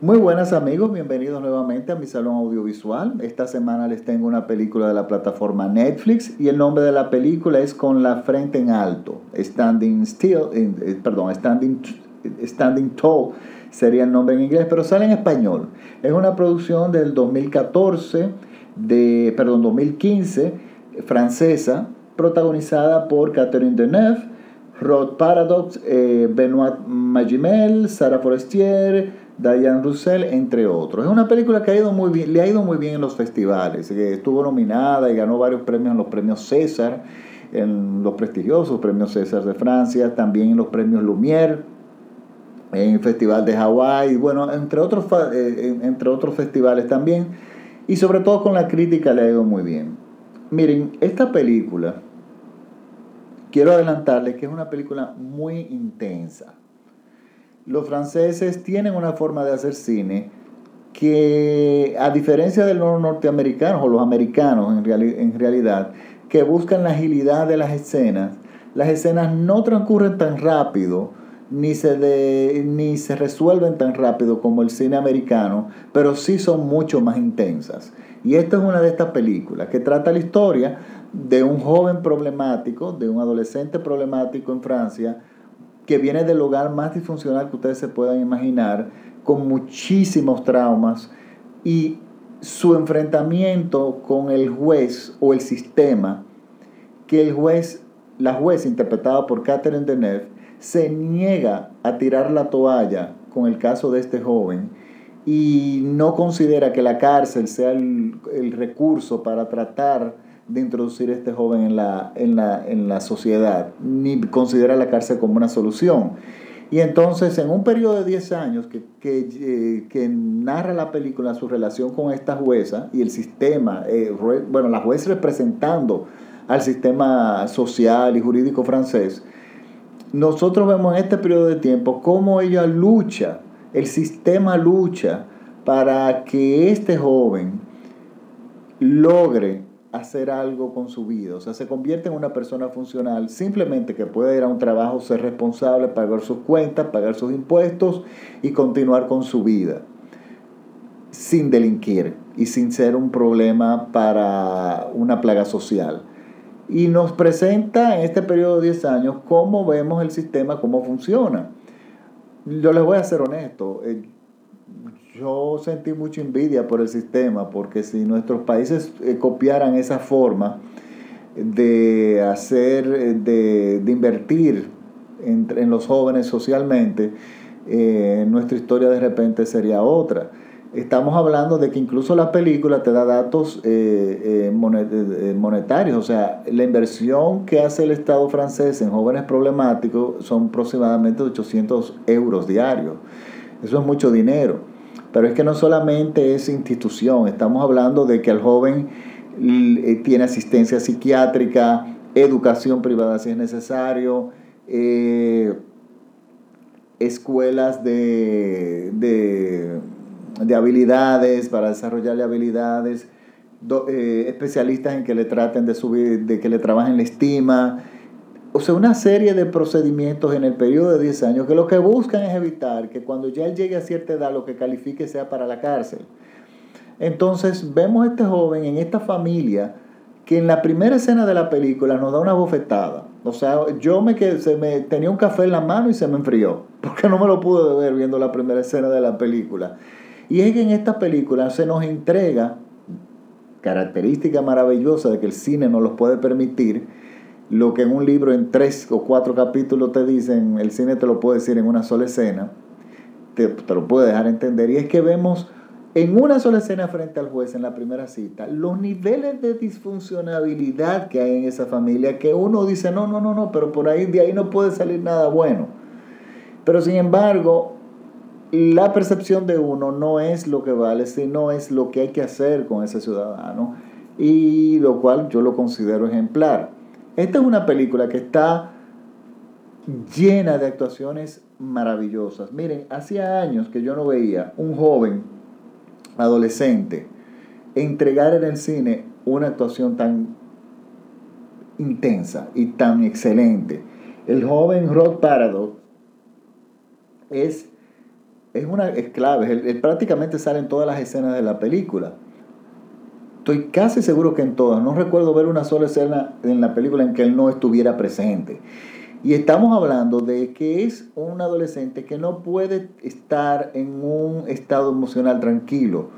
Muy buenas amigos, bienvenidos nuevamente a mi salón audiovisual. Esta semana les tengo una película de la plataforma Netflix y el nombre de la película es Con la frente en alto, Standing Still, eh, perdón, Standing, Standing Tall sería el nombre en inglés, pero sale en español. Es una producción del 2014, de, perdón, 2015, francesa, protagonizada por Catherine Deneuve, Rod Paradox, eh, Benoit Magimel, Sarah Forestier, Diane Russell, entre otros. Es una película que ha ido muy bien, le ha ido muy bien en los festivales. Estuvo nominada y ganó varios premios en los premios César, en los prestigiosos premios César de Francia, también en los premios Lumière, en el Festival de Hawái, bueno, entre otros, eh, entre otros festivales también. Y sobre todo con la crítica le ha ido muy bien. Miren, esta película, quiero adelantarles que es una película muy intensa los franceses tienen una forma de hacer cine que, a diferencia de los norteamericanos o los americanos en, en realidad, que buscan la agilidad de las escenas, las escenas no transcurren tan rápido, ni se, ni se resuelven tan rápido como el cine americano, pero sí son mucho más intensas. Y esta es una de estas películas que trata la historia de un joven problemático, de un adolescente problemático en Francia, que viene del hogar más disfuncional que ustedes se puedan imaginar, con muchísimos traumas y su enfrentamiento con el juez o el sistema, que el juez, la juez interpretada por Catherine Deneuve, se niega a tirar la toalla con el caso de este joven y no considera que la cárcel sea el, el recurso para tratar de introducir a este joven en la, en la, en la sociedad, ni considera la cárcel como una solución. Y entonces, en un periodo de 10 años que, que, eh, que, narra la película su relación con esta jueza y el sistema, eh, bueno, la jueza representando al sistema social y jurídico francés, nosotros vemos en este periodo de tiempo cómo ella lucha, el sistema lucha para que este joven logre hacer algo con su vida, o sea, se convierte en una persona funcional, simplemente que puede ir a un trabajo, ser responsable, pagar sus cuentas, pagar sus impuestos y continuar con su vida, sin delinquir y sin ser un problema para una plaga social. Y nos presenta en este periodo de 10 años cómo vemos el sistema, cómo funciona. Yo les voy a ser honesto, eh, yo sentí mucha envidia por el sistema, porque si nuestros países eh, copiaran esa forma de hacer, eh, de, invertir en, los jóvenes socialmente, eh, nuestra historia de repente sería otra. Estamos hablando de que incluso la película te da datos monetarios, o sea, la inversión que hace el Estado francés en jóvenes problemáticos son aproximadamente 800 euros diarios. Eso es mucho dinero. Pero es que no solamente es institución, estamos hablando de que el joven eh, tiene asistencia psiquiátrica, educación privada si es necesario, eh, escuelas de, de, habilidades para desarrollarle habilidades, eh, especialistas en que le traten de subir, de que le trabajen la estima, o sea, una serie de procedimientos en el periodo de 10 años que lo que buscan es evitar que cuando ya él llegue a cierta edad lo que califique sea para la cárcel. Entonces vemos a este joven en esta familia que en la primera escena de la película nos da una bofetada. O sea, yo me, que se me tenía un café en la mano y se me enfrió, porque no me lo pude beber viendo la primera escena de la película. Y es que en esta película se nos entrega, característica maravillosa de que el cine nos los puede permitir, lo que en un libro en tres o cuatro capítulos te dicen, el cine te lo puede decir en una sola escena, te, lo puede dejar entender. Y es que vemos en una sola escena frente al juez en la primera cita los niveles de disfuncionabilidad que hay en esa familia, que uno dice, no, no, no, no, pero por ahí de ahí no puede salir nada bueno. Pero sin embargo, la percepción de uno no es lo que vale, sino es lo que hay que hacer con ese ciudadano. Y lo cual yo lo considero ejemplar. Esta es una película que está llena de actuaciones maravillosas. Miren, hacía años que yo no veía un joven adolescente entregar en el cine una actuación tan intensa y tan excelente. El joven Rod Paradox es es, una, es clave, él, prácticamente sale en todas las escenas de la película. Estoy casi seguro que en todas, no recuerdo ver una sola escena en la película en que él no estuviera presente. Y estamos hablando de que es un adolescente que no puede estar en un estado emocional tranquilo.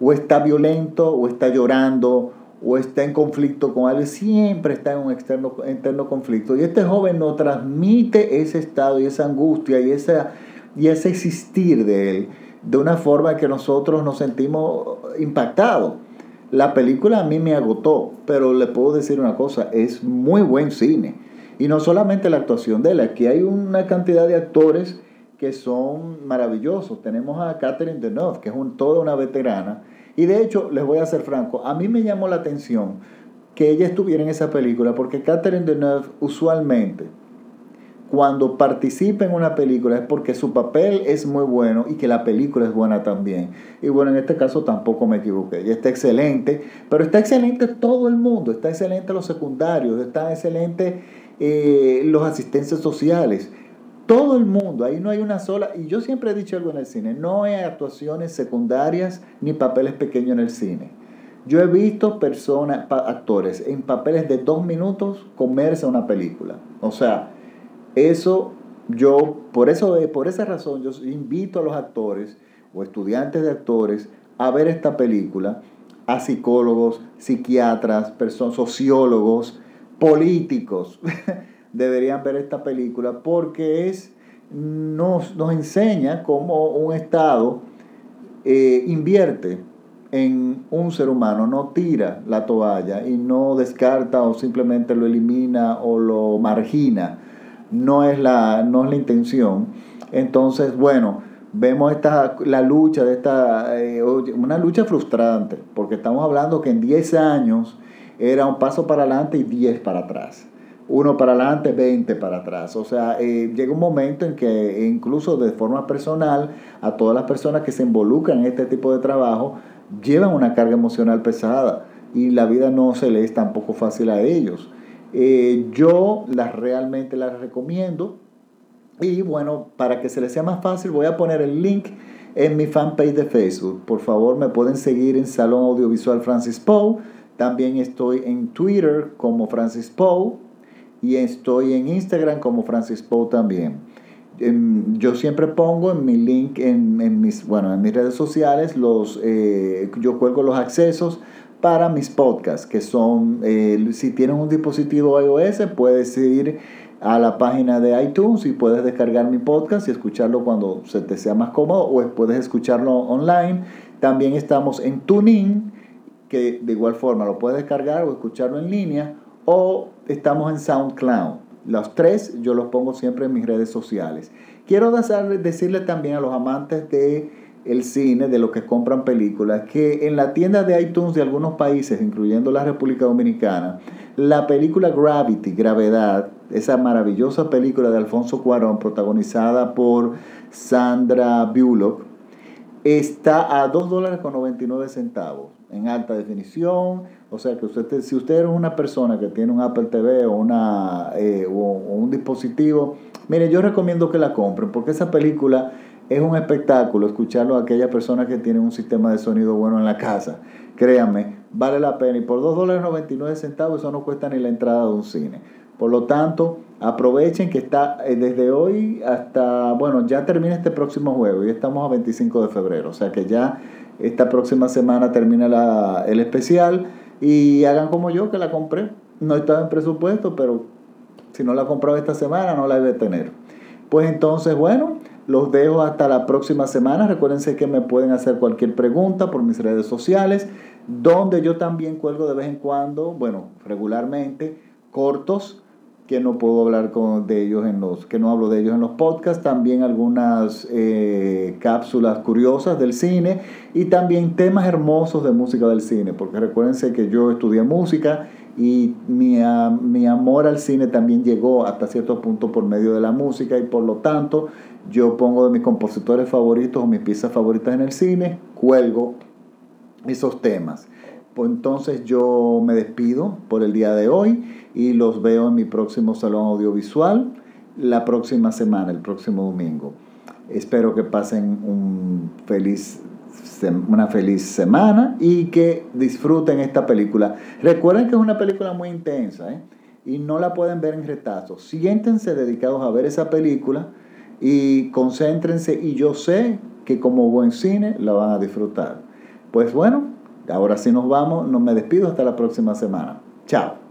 O está violento, o está llorando, o está en conflicto con alguien. Siempre está en un externo, interno conflicto. Y este joven no transmite ese estado y esa angustia y, esa, y ese existir de él de una forma que nosotros nos sentimos impactados. La película a mí me agotó, pero le puedo decir una cosa, es muy buen cine y no solamente la actuación de él, aquí hay una cantidad de actores que son maravillosos. Tenemos a Catherine Deneuve, que es un, toda una veterana. Y de hecho, les voy a ser franco, a mí me llamó la atención que ella estuviera en esa película, porque Catherine Deneuve usualmente, cuando participa en una película, es porque su papel es muy bueno y que la película es buena también. Y bueno, en este caso tampoco me equivoqué. Ella está excelente, pero está excelente todo el mundo, está excelente los secundarios, está excelente eh, los asistentes sociales, todo el mundo, ahí no hay una sola, y yo siempre he dicho algo en el cine, no hay actuaciones secundarias ni papeles pequeños en el cine. Yo he visto personas, actores en papeles de dos minutos comerse una película. O sea, eso yo, por, eso, por esa razón, yo invito a los actores o estudiantes de actores a ver esta película, a psicólogos, psiquiatras, sociólogos, políticos deberían ver esta película porque es, nos, nos enseña cómo un Estado eh, invierte en un ser humano, no tira la toalla y no descarta o simplemente lo elimina o lo margina. No es la, no es la intención. Entonces, bueno, vemos esta, la lucha de esta, eh, una lucha frustrante, porque estamos hablando que en 10 años era un paso para adelante y 10 para atrás. Uno para adelante, 20 para atrás. O sea, eh, llega un momento en que incluso de forma personal, a todas las personas que se involucran en este tipo de trabajo, llevan una carga emocional pesada y la vida no se les es tampoco fácil a ellos. Eh, yo las realmente las recomiendo y bueno, para que se les sea más fácil voy a poner el link en mi fanpage de Facebook. Por favor, me pueden seguir en Salón Audiovisual Francis Poe también estoy en Twitter como Francis Poe y estoy en Instagram como Francis Poe también. Em, yo siempre pongo en mi link en, mis, bueno, en mis redes sociales, los, eh, yo cuelgo los accesos para mis podcasts, que son, eh, si tienes un dispositivo iOS, puedes ir a la página de iTunes y puedes descargar mi podcast y escucharlo cuando se te sea más cómodo o puedes escucharlo online. También estamos en TuneIn que de igual forma lo puedes descargar o escucharlo en línea, o estamos en SoundCloud. Los tres yo los pongo siempre en mis redes sociales. Quiero decirle también a los amantes de el cine, de los que compran películas, que en la tienda de iTunes de algunos países, incluyendo la República Dominicana, la película Gravity, Gravedad, esa maravillosa película de Alfonso Cuarón, protagonizada por Sandra Bullock, está a 2 dólares con 99 centavos en alta definición. O sea que usted, si usted es una persona que tiene un Apple TV o, una, eh, o, un dispositivo, mire, yo recomiendo que la compren porque esa película es un espectáculo escucharlo a aquellas personas que tienen un sistema de sonido bueno en la casa. Créanme, vale la pena. Y por 2 dólares 99 centavos eso no cuesta ni la entrada de un cine. Por lo tanto, aprovechen que está eh, desde hoy hasta, bueno, ya termina este próximo juego y estamos a 25 de febrero. O sea que ya esta próxima semana termina la, el especial y hagan como yo que la compré. No estaba en presupuesto, pero si no la comprado esta semana no la debe tener. Pues entonces, bueno, los dejo hasta la próxima semana. Recuérdense que me pueden hacer cualquier pregunta por mis redes sociales, donde yo también cuelgo de vez en cuando, bueno, regularmente, cortos que no puedo hablar con, de ellos en los, que no hablo de ellos en los podcasts, también algunas eh, cápsulas curiosas del cine y también temas hermosos de música del cine, porque recuérdense que yo estudié música y mi, mi amor al cine también llegó hasta cierto punto por medio de la música y por lo tanto yo pongo de mis compositores favoritos o mis piezas favoritas en el cine, cuelgo esos temas. Pues entonces yo me despido por el día de hoy y los veo en mi próximo salón audiovisual la próxima semana, el próximo domingo. Espero que pasen un feliz, una feliz semana y que disfruten esta película. Recuerden que es una película muy intensa ¿eh? y no la pueden ver en retazo. Siéntense dedicados a ver esa película y concéntrense y yo sé que como buen cine la van a disfrutar. Pues bueno, ahora sí nos vamos, no me despido hasta la próxima semana. Chao.